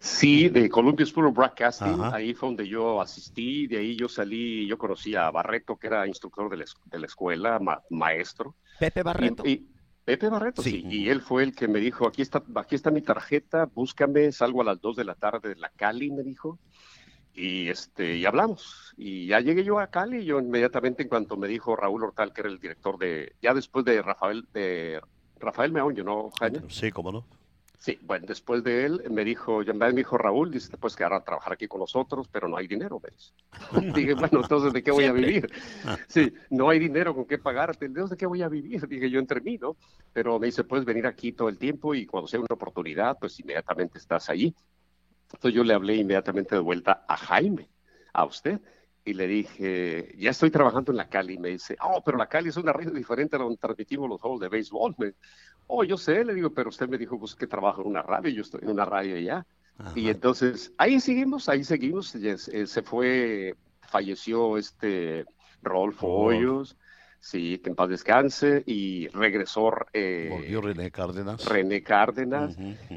Sí, de Columbia School of Broadcasting,
Ajá.
ahí fue donde yo asistí, de ahí yo salí, yo conocí a Barreto, que era instructor de la, es- de la escuela, ma- maestro.
Pepe Barreto.
Y, y- Pepe Barreto,
Sí.
sí. Y él fue el que me dijo, aquí está, aquí está mi tarjeta, búscame, salgo a las 2 de la tarde de la Cali, me dijo. Y este, y hablamos. Y ya llegué yo a Cali, yo inmediatamente en cuanto me dijo Raúl Hortal, que era el director de, ya después de Rafael, de Rafael Meoño, ¿no, Jaime?
Sí, cómo no.
Sí, bueno, después de él me dijo, ya me dijo Raúl, dice, te puedes quedar a trabajar aquí con nosotros, pero no hay dinero, me dice. Dije, bueno, entonces, ¿de qué voy a vivir? Sí, no hay dinero con qué pagarte, entonces, ¿de qué voy a vivir? Dije, yo entre mí, ¿no? Pero me dice, puedes venir aquí todo el tiempo y cuando sea una oportunidad, pues inmediatamente estás allí. Entonces yo le hablé inmediatamente de vuelta a Jaime, a usted, y le dije, ya estoy trabajando en la Cali. Me dice, oh, pero la Cali es una radio diferente a donde transmitimos los juegos de béisbol. Me- oh, yo sé, le digo, pero usted me dijo pues, que trabajo en una radio, yo estoy en una radio allá. Y entonces, ahí seguimos, ahí seguimos. eh, se fue, falleció este Rodolfo
Oh.
Hoyos, sí, que en paz descanse, y regresó eh,
Volvió René Cárdenas.
René Cárdenas.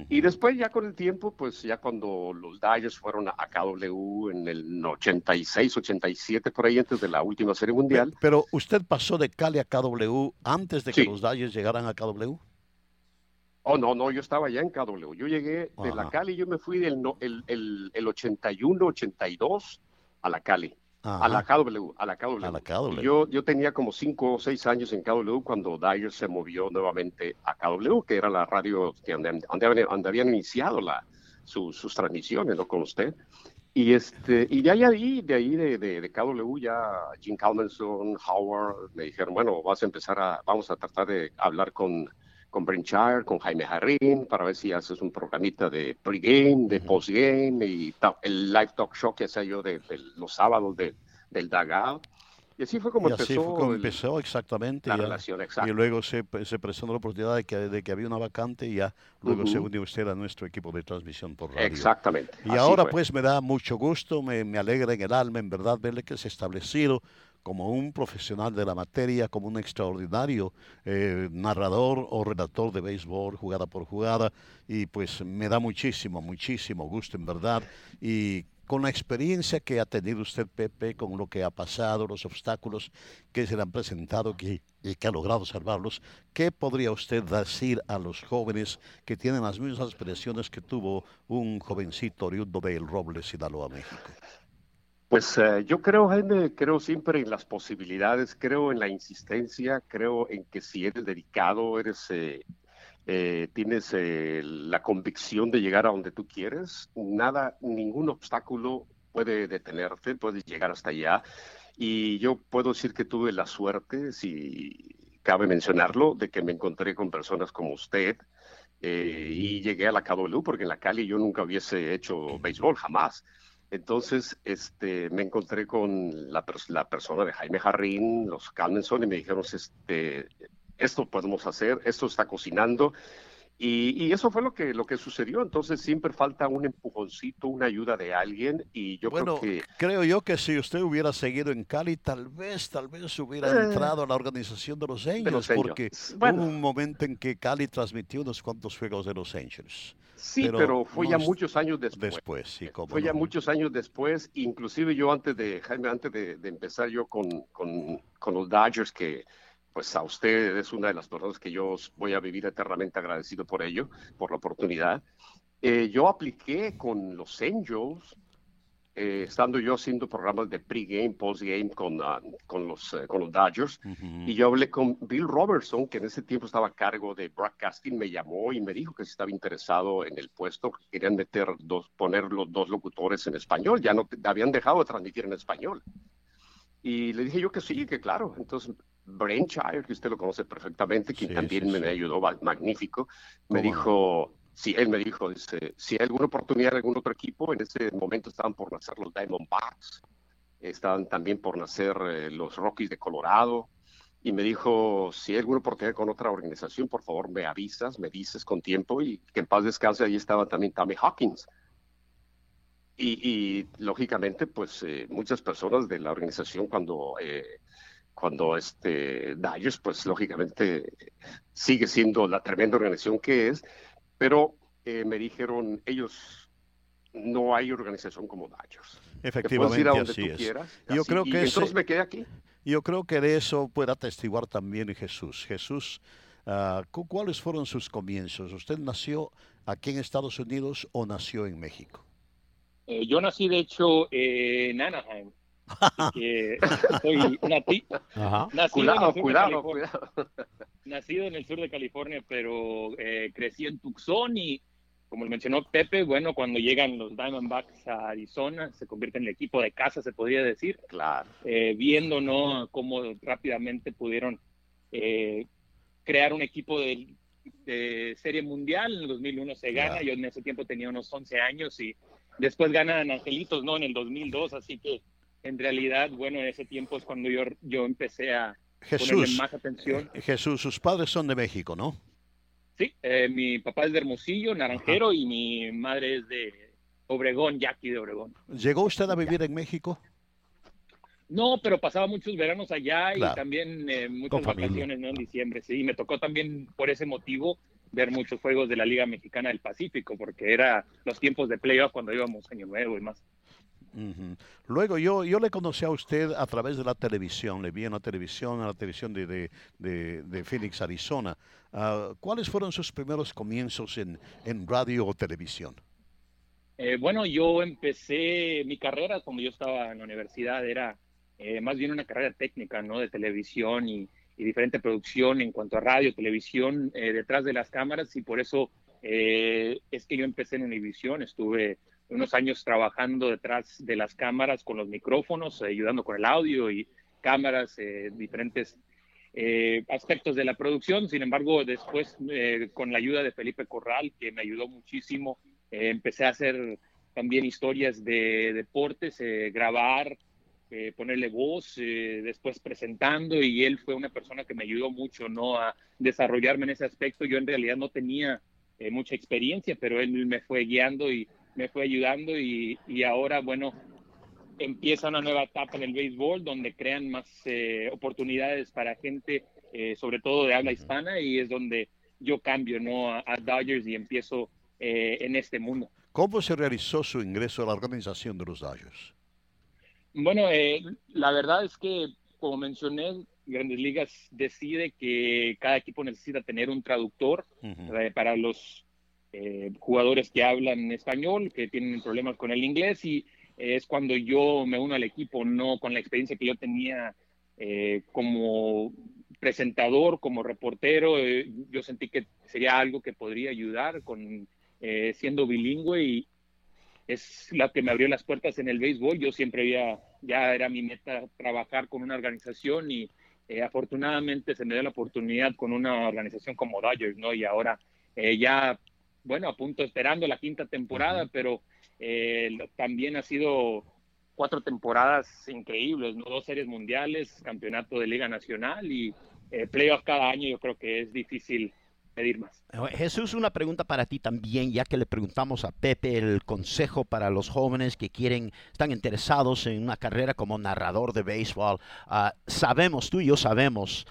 Y después ya con el tiempo, pues ya cuando los Dodgers fueron a a KW en el 86, 87, por ahí antes de la última serie mundial.
Pe- Pero usted pasó de Cali a KW antes de que
Sí.
los Dodgers llegaran a KW.
Oh, no, no, yo estaba ya en KW. Yo llegué de la. Cali, yo me fui del no- el, el, el 81, 82 a la Cali. A la. KW, a la KW.
A la KW.
Yo, yo tenía como cinco o seis años en KW cuando Dyer se movió nuevamente a KW, que era la radio donde, donde habían, donde habían iniciado la, su- sus transmisiones, ¿no? Con usted. Y, este, y de ahí, ahí, de ahí de, de, de KW ya Jim Calmanson, Howard, me dijeron, bueno, vas a empezar a, vamos a tratar de hablar con, con Brent Shire, con Jaime Jarrín, para ver si haces un programita de pregame, de postgame, y el live talk show que hacía yo de, de los sábados de, del dugout. Y así fue como
y así
empezó,
fue como
el-
empezó exactamente.
la
ya.
relación
Y
exacta.
luego se, se presentó la oportunidad de que, de que había una vacante y ya luego se
Ujú.
unió usted a nuestro equipo de transmisión por radio.
Exactamente.
Y
así
ahora
fue.
pues me da mucho gusto, me, me alegra en el alma, en verdad, verle que se ha establecido como un profesional de la materia, como un extraordinario eh, narrador o redactor de béisbol, jugada por jugada, y pues me da muchísimo, muchísimo gusto, en verdad, y con la experiencia que ha tenido usted, Pepe, con lo que ha pasado, los obstáculos que se le han presentado que, y que ha logrado salvarlos, ¿qué podría usted decir a los jóvenes que tienen las mismas aspiraciones que tuvo un jovencito oriundo de El Roble, Sinaloa, México?
Pues eh, yo creo, Jaime, creo siempre en las posibilidades, creo en la insistencia, creo en que si eres dedicado, eres, eh, eh, tienes la convicción de llegar a donde tú quieres, nada, ningún obstáculo puede detenerte, puedes llegar hasta allá. Y yo puedo decir que tuve la suerte, si cabe mencionarlo, de que me encontré con personas como usted, y llegué a la KW porque en la Cali yo nunca hubiese hecho béisbol, jamás. Entonces, este, me encontré con la, la persona de Jaime Jarrín, los Calmenson, y me dijeron, este, esto podemos hacer, esto está cocinando. Y, y eso fue lo que, lo que sucedió. Entonces, siempre falta un empujoncito, una ayuda de alguien. Y yo
bueno,
creo que
creo yo que si usted hubiera seguido en Cali, tal vez, tal vez hubiera
Eh,
entrado a la organización de los Angels,
los
porque.
Bueno.
hubo un momento en que Cali transmitió unos cuantos juegos de los Angels.
Sí,
pero
pero, fue
no
ya muchos años después.
Después, sí, como
Fue ya muchos años después, inclusive yo antes de, Jaime, antes de, de empezar yo con, con, con los Dodgers, que pues a usted es una de las personas que yo voy a vivir eternamente agradecido por ello, por la oportunidad. Eh, yo apliqué con los Angels, eh, estando yo haciendo programas de pregame, postgame con, ah, con, los, eh, con los Dodgers. Y yo hablé con Bill Robertson, que en ese tiempo estaba a cargo de broadcasting, me llamó y me dijo que si estaba interesado en el puesto, que querían meter dos, poner los dos locutores en español, ya no habían dejado de transmitir en español. Y le dije yo que sí, que claro. Entonces, Shire, que usted lo conoce perfectamente, quien
Sí,
también
sí,
me
sí.
ayudó, magnífico, me dijo, sí, él me dijo, dice, si hay alguna oportunidad de algún otro equipo, en ese momento estaban por nacer los Diamondbacks, estaban también por nacer eh, los Rockies de Colorado, y me dijo, si hay alguna oportunidad con otra organización, por favor me avisas, me dices con tiempo, y que en paz descanse, ahí estaba también Tommy Hawkins. Y, y, lógicamente, pues eh, muchas personas de la organización cuando, eh, cuando este Dyers, pues lógicamente sigue siendo la tremenda organización que es, pero eh, me dijeron, ellos no hay organización como Dodgers.
Efectivamente, así es.
yo creo que entonces me quedé aquí.
Yo creo que de eso puede atestiguar también Jesús. Jesús, uh, ¿cuáles fueron sus comienzos? ¿Usted nació aquí en Estados Unidos o nació en México?
Eh, yo nací, de hecho, en Anaheim. soy nacido cuidado, cuidado, cuidado. Nacido en el sur de California, pero eh, crecí en Tucson y como mencionó Pepe, bueno, cuando llegan los Diamondbacks a Arizona, se convierte en el equipo de casa, se podría decir.
Claro.
Eh, viendo, ¿no? Cómo rápidamente pudieron eh, crear un equipo de, Serie Mundial. En el 2001 se gana, yo en ese tiempo tenía unos 11 años y después ganan Angelitos, ¿no? En el 2002, así que en realidad, bueno, en ese tiempo es cuando yo, yo empecé a ponerle más atención.
Jesús, sus padres son de México, ¿no?
Sí, eh, mi papá es de Hermosillo, Naranjero, y mi madre es de Obregón, Jackie de Obregón.
¿Llegó usted a vivir en México?
No, pero pasaba muchos veranos allá y también eh, muchas vacaciones ¿no? en diciembre. Sí, me tocó también por ese motivo ver muchos juegos de la Liga Mexicana del Pacífico, porque era los tiempos de playoff cuando íbamos Año Nuevo y más.
Luego yo, yo le conocí a usted a través de la televisión, le vi en la televisión, en la televisión de, de, Phoenix, Arizona. Ah, ¿Cuáles fueron sus primeros comienzos en, en radio o televisión?
Eh, bueno, yo empecé mi carrera cuando yo estaba en la universidad, era eh, más bien una carrera técnica, ¿no? De televisión y, diferente producción en cuanto a radio, televisión, eh, detrás de las cámaras y por eso es que yo empecé en Univision, estuve unos años trabajando detrás de las cámaras con los micrófonos, ayudando con el audio y cámaras, eh, diferentes eh, aspectos de la producción. Sin embargo, después, eh, con la ayuda de Felipe Corral, que me ayudó muchísimo, empecé a hacer también historias de deportes, grabar, ponerle voz, después presentando, y él fue una persona que me ayudó mucho ¿no? a desarrollarme en ese aspecto. Yo en realidad no tenía mucha experiencia, pero él me fue guiando y me fue ayudando y, y, ahora, bueno, empieza una nueva etapa en el béisbol donde crean más eh, oportunidades para gente, eh, sobre todo de habla hispana, y es donde yo cambio ¿no? a, Dodgers y empiezo eh, en este mundo.
¿Cómo se realizó su ingreso a la organización de los Dodgers?
Bueno, la verdad es que, como mencioné, Grandes Ligas decide que cada equipo necesita tener un traductor para los eh, jugadores que hablan español, que tienen problemas con el inglés y es cuando yo me uno al equipo, no con la experiencia que yo tenía eh, como presentador, como reportero, eh, yo sentí que sería algo que podría ayudar con siendo bilingüe y es la que me abrió las puertas en el béisbol. Yo siempre había, ya era mi meta trabajar con una organización y afortunadamente se me dio la oportunidad con una organización como Dodgers, ¿no? Y ahora ya bueno, a punto esperando la quinta temporada, pero eh, también ha sido cuatro temporadas increíbles, ¿no? dos series mundiales, campeonato de Liga Nacional y eh, playoff cada año, yo creo que es difícil pedir más.
Eh, Jesús, una pregunta para ti también, ya que le preguntamos a Pepe el consejo para los jóvenes que quieren, están interesados en una carrera como narrador de béisbol. Ah, sabemos, tú y yo sabemos,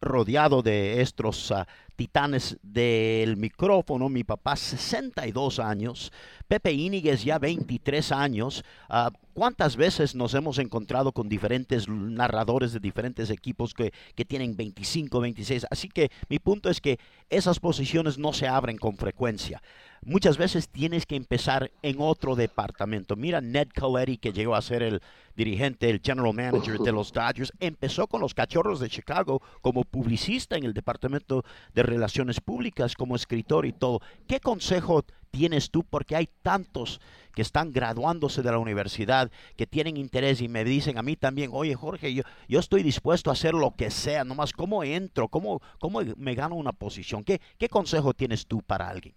rodeado de estos uh, titanes del micrófono. Mi papá 62 años, Pepe Íñiguez ya 23 años. Uh, ¿Cuántas veces nos hemos encontrado con diferentes narradores de diferentes equipos que, que, tienen 25, 26? Así que mi punto es que esas posiciones no se abren con frecuencia muchas veces tienes que empezar en otro departamento. Mira Ned Coletti, que llegó a ser el dirigente, el general manager de los Dodgers, empezó con los Cachorros de Chicago como publicista en el departamento de relaciones públicas, como escritor y todo. ¿Qué consejo tienes tú? Porque hay tantos que están graduándose de la universidad, que tienen interés y me dicen a mí también, oye Jorge, yo, yo estoy dispuesto a hacer lo que sea, nomás cómo entro, cómo, cómo me gano una posición. ¿Qué, qué consejo tienes tú para alguien?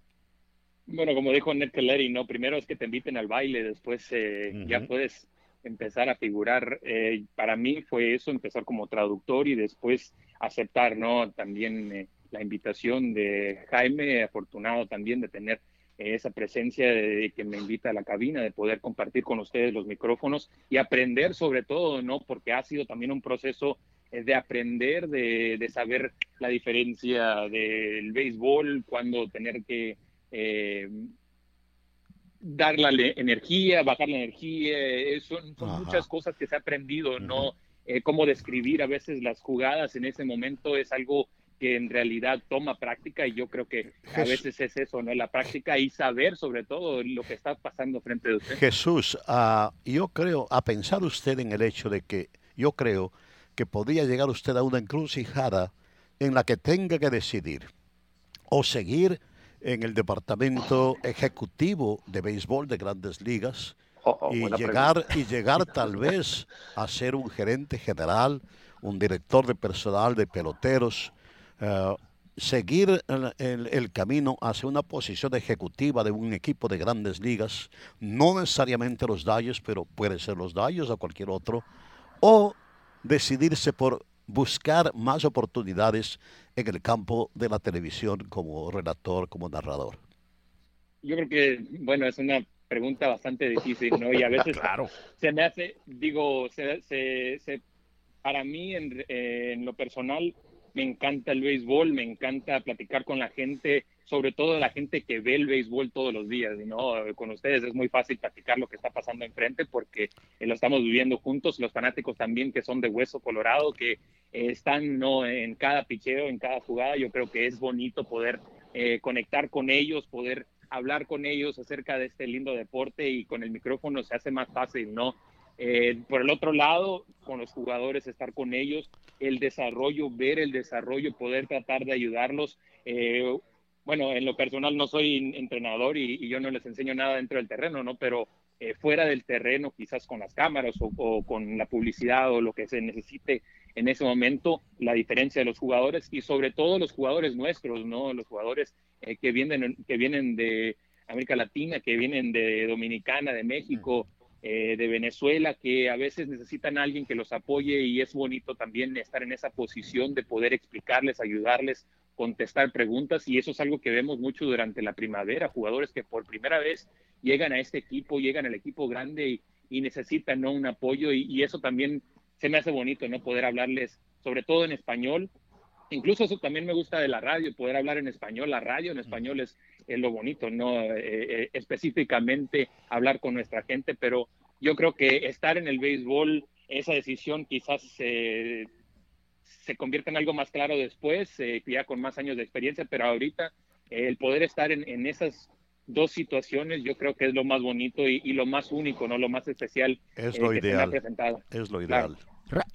Bueno, como dijo Ned Kelly, ¿no? Primero es que te inviten al baile, después eh, ya puedes empezar a figurar. Eh, para mí fue eso, empezar como traductor y después aceptar, ¿no? También eh, la invitación de Jaime, afortunado también de tener esa presencia de, que me invita a la cabina, de poder compartir con ustedes los micrófonos y aprender sobre todo, ¿no? Porque ha sido también un proceso de aprender, de, de saber la diferencia del béisbol, cuando tener que eh, dar la energía, bajar la energía, eh, son, muchas cosas que se ha aprendido, ¿no? Eh, cómo describir a veces las jugadas en ese momento es algo que en realidad toma práctica y yo creo que a veces es eso, ¿no? La práctica y saber sobre todo lo que está pasando frente a usted.
Jesús, uh, yo creo, a pensar usted en el hecho de que yo creo que podría llegar usted a una encrucijada en la que tenga que decidir o seguir en el departamento ejecutivo de béisbol de grandes ligas oh, oh, y, llegar, y llegar tal vez a ser un gerente general, un director de personal de peloteros, eh, seguir el, camino hacia una posición ejecutiva de un equipo de grandes ligas, no necesariamente los Dodgers, pero puede ser los Dodgers o cualquier otro, o decidirse por buscar más oportunidades en el campo de la televisión como relator, como narrador?
Yo creo que, bueno, es una pregunta bastante difícil, ¿no? Y a veces claro. se me hace, digo, se, se, para mí en, en, lo personal me encanta el béisbol, me encanta platicar con la gente, sobre todo la gente que ve el béisbol todos los días, ¿no? Con ustedes es muy fácil platicar lo que está pasando enfrente porque eh, lo estamos viviendo juntos, los fanáticos también que son de hueso colorado, que eh, están ¿no? en cada picheo, en cada jugada, yo creo que es bonito poder eh, conectar con ellos, poder hablar con ellos acerca de este lindo deporte y con el micrófono se hace más fácil, ¿no? Por el otro lado, con los jugadores, estar con ellos, el desarrollo, ver el desarrollo, poder tratar de ayudarlos. Bueno, en lo personal no soy entrenador y, yo no les enseño nada dentro del terreno, ¿no? Pero eh, fuera del terreno, quizás con las cámaras o, con la publicidad o lo que se necesite en ese momento, la diferencia de los jugadores y sobre todo los jugadores nuestros, ¿no? Los jugadores que, vienen, que vienen de América Latina, que vienen de Dominicana, de México, eh, de Venezuela, que a veces necesitan a alguien que los apoye y es bonito también estar en esa posición de poder explicarles, ayudarles, contestar preguntas y eso es algo que vemos mucho durante la primavera, jugadores que por primera vez llegan a este equipo, llegan al equipo grande y, necesitan ¿no? un apoyo y, eso también se me hace bonito, ¿no? Poder hablarles, sobre todo en español. Incluso eso también me gusta de la radio, poder hablar en español. La radio en español es, es lo bonito, no eh, eh, específicamente hablar con nuestra gente, pero yo creo que estar en el béisbol, esa decisión quizás se, se convierta en algo más claro después, eh, ya con más años de experiencia, pero ahorita el poder estar en, en, esas dos situaciones, yo creo que es lo más bonito y, lo más único, no lo más especial.
Es lo ideal. Es lo ideal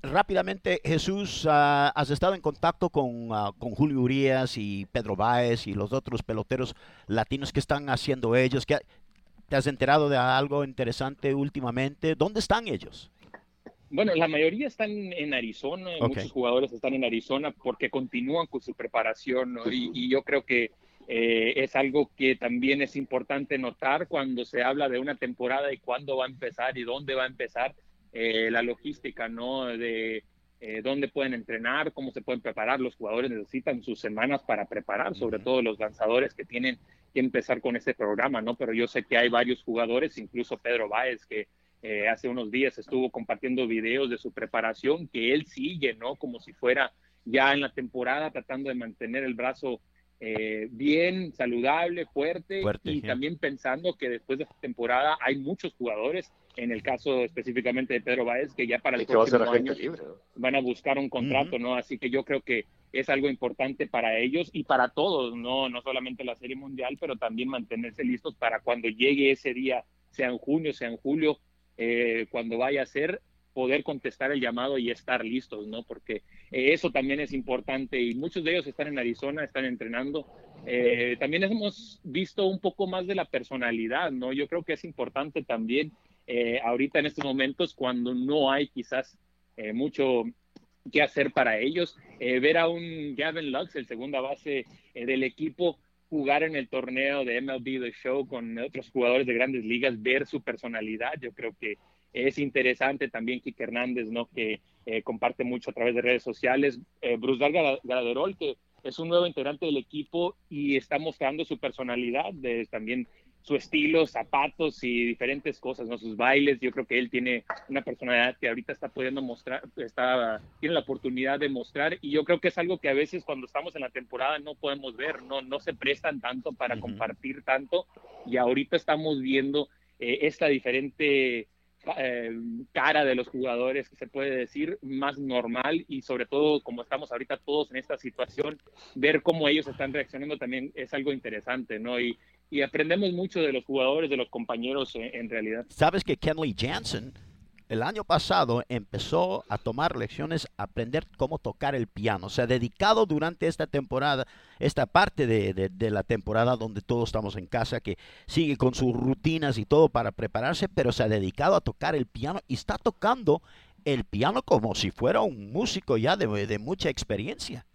rápidamente, Jesús, ah, has estado en contacto con, ah, con, Julio Urias y Pedro Báez y los otros peloteros latinos que están haciendo ellos. ¿Te has enterado de algo interesante últimamente? ¿Dónde están ellos?
Bueno, la mayoría están en Arizona, muchos jugadores están en Arizona porque continúan con su preparación y, yo creo que eh, es algo que también es importante notar cuando se habla de una temporada y cuándo va a empezar y dónde va a empezar eh, la logística, ¿no? De eh, dónde pueden entrenar, cómo se pueden preparar. Los jugadores necesitan sus semanas para preparar, sobre todo los lanzadores que tienen que empezar con ese programa, ¿no? Pero yo sé que hay varios jugadores, incluso Pedro Báez, que eh, hace unos días estuvo compartiendo videos de su preparación, que él sigue, ¿no? Como si fuera ya en la temporada tratando de mantener el brazo eh, bien, saludable, fuerte, y también pensando que después de esta temporada hay muchos jugadores, en el caso específicamente de Pedro Báez, que ya para el próximo año van a buscar un contrato, ¿no? Así que yo creo que es algo importante para ellos y para todos, no, no solamente la Serie Mundial, pero también mantenerse listos para cuando llegue ese día, sea en junio, sea en julio, eh, cuando vaya a ser, poder contestar el llamado y estar listos, ¿no? Porque eh, eso también es importante y muchos de ellos están en Arizona, están entrenando. Eh, también hemos visto un poco más de la personalidad, ¿no? Yo creo que es importante también eh, ahorita en estos momentos cuando no hay quizás mucho que hacer para ellos, ver a un Gavin Lux, el segunda base del equipo, jugar en el torneo de MLB The Show con otros jugadores de grandes ligas, ver su personalidad, yo creo que es interesante también Kike Hernández, ¿no? Que eh, comparte mucho a través de redes sociales. Eh, Bruce Graderol, que es un nuevo integrante del equipo y está mostrando su personalidad, de, también su estilo, zapatos y diferentes cosas, ¿no? Sus bailes. Yo creo que él tiene una personalidad que ahorita está pudiendo mostrar, está, tiene la oportunidad de mostrar y yo creo que es algo que a veces cuando estamos en la temporada no podemos ver, no, no se prestan tanto para compartir tanto y ahorita estamos viendo eh, esta diferente eh, cara de los jugadores, se puede decir, más normal y sobre todo como estamos ahorita todos en esta situación, ver cómo ellos están reaccionando también es algo interesante, ¿no? Y, y aprendemos mucho de los jugadores, de los compañeros en, en realidad.
Sabes que Kenley Jansen el año pasado empezó a tomar lecciones, a aprender cómo tocar el piano. Se ha dedicado durante esta temporada, esta parte de, la temporada donde todos estamos en casa, que sigue con sus rutinas y todo para prepararse, pero se ha dedicado a tocar el piano y está tocando el piano como si fuera un músico ya de, mucha experiencia.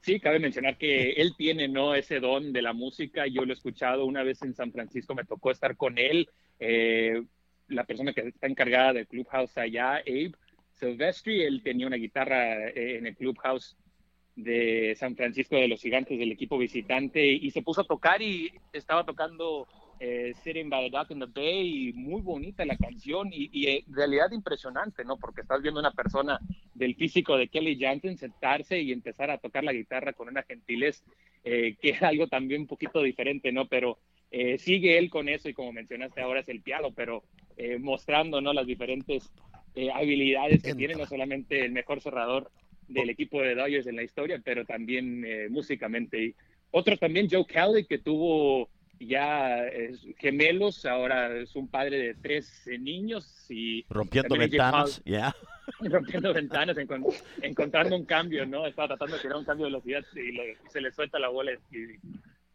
Sí, cabe mencionar que él tiene no ese don de la música. Yo lo he escuchado una vez en San Francisco, me tocó estar con él. Eh, la persona que está encargada del clubhouse allá, Abe Silvestri, él tenía una guitarra eh, en el clubhouse de San Francisco de los Gigantes del equipo visitante y se puso a tocar y estaba tocando eh, Sitting by the Dock in the Bay muy bonita la canción y, y, en realidad impresionante, ¿no? Porque estás viendo una persona del físico de Kelly Jansen sentarse y empezar a tocar la guitarra con una gentilez eh, que es algo también un poquito diferente, ¿no? Pero eh, sigue él con eso y como mencionaste ahora es el piano, pero eh, mostrando ¿no? las diferentes eh, habilidades que tiene, no solamente el mejor cerrador del equipo de Dodgers en la historia, pero también músicamente. Y otro también, Joe Kelly, que tuvo ya gemelos, ahora es un padre de tres niños y
rompiendo ventanas,
ya. Rompiendo ventanas, encontrando un cambio, ¿no? Estaba tratando de tirar un cambio de velocidad y, se le suelta la bola y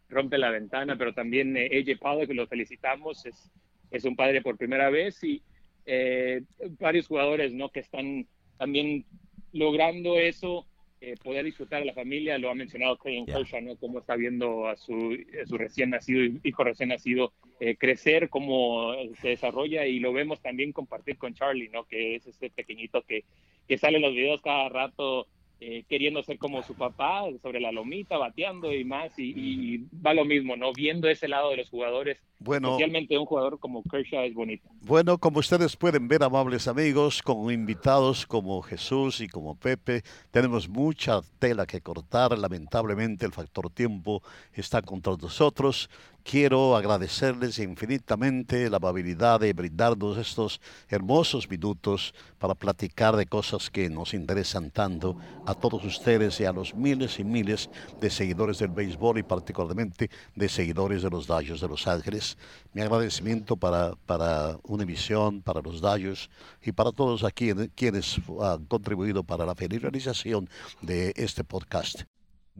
rompe la ventana, pero también eh, AJ Pollock, que lo felicitamos, es, es un padre por primera vez y eh, varios jugadores ¿no? que están también logrando eso, eh, poder disfrutar a la familia, lo ha mencionado Clayton Kershaw, ¿no? cómo está viendo a su, su recién nacido, hijo recién nacido, crecer, cómo se desarrolla y lo vemos también compartir con Charlie, ¿no? que es este pequeñito que, que sale en los videos cada rato eh, queriendo ser como su papá sobre la lomita, bateando y más, y, va lo mismo, ¿no? Viendo ese lado de los jugadores, bueno, especialmente un jugador como Kershaw es bonito.
Bueno, como ustedes pueden ver, amables amigos, con invitados como Jesús y como Pepe, tenemos mucha tela que cortar, lamentablemente el factor tiempo está contra nosotros, Quiero agradecerles infinitamente la amabilidad de brindarnos estos hermosos minutos para platicar de cosas que nos interesan tanto a todos ustedes y a los miles y miles de seguidores del béisbol y particularmente de seguidores de los Dodgers de Los Ángeles. Mi agradecimiento para, para Univision, para los Dodgers y para todos aquí quienes han contribuido para la feliz realización de este podcast.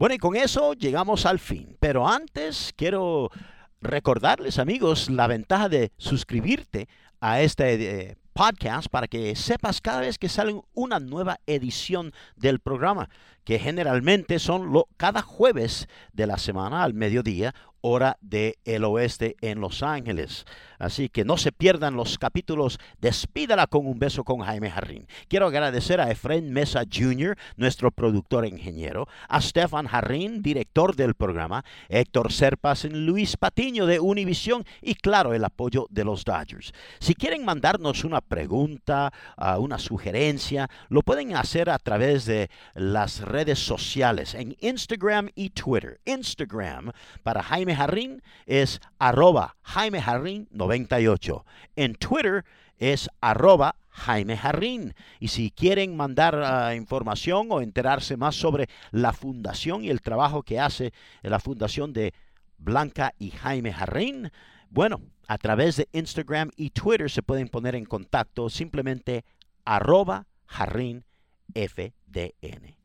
Bueno, y con eso llegamos al fin. Pero antes quiero recordarles, amigos, la ventaja de suscribirte a este eh, podcast para que sepas cada vez que sale una nueva edición del programa, que generalmente son lo, cada jueves de la semana al mediodía hora del el oeste en Los Ángeles. Así que no se pierdan los capítulos. Despídala con un beso con Jaime Jarrín. Quiero agradecer a Efraín Mesa Jr., nuestro productor e ingeniero, a Stefan Jarrín, director del programa, Héctor Serpas, Luis Patiño de Univisión y claro, el apoyo de los Dodgers. Si quieren mandarnos una pregunta, una sugerencia, lo pueden hacer a través de las redes sociales en Instagram y Twitter. Instagram para Jaime Jaime es arroba Jaime Jarrín 98. En Twitter es arroba Jaime Jarrín. Y si quieren mandar ah, información o enterarse más sobre la fundación y el trabajo que hace la fundación de Blanca y Jaime Jarrín, bueno, a través de Instagram y Twitter se pueden poner en contacto simplemente arroba Jarrín FDN.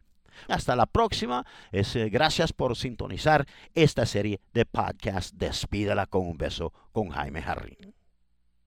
Hasta la próxima. Es, eh, gracias por sintonizar esta serie de podcast. Despídala con un beso con Jaime Jarrín.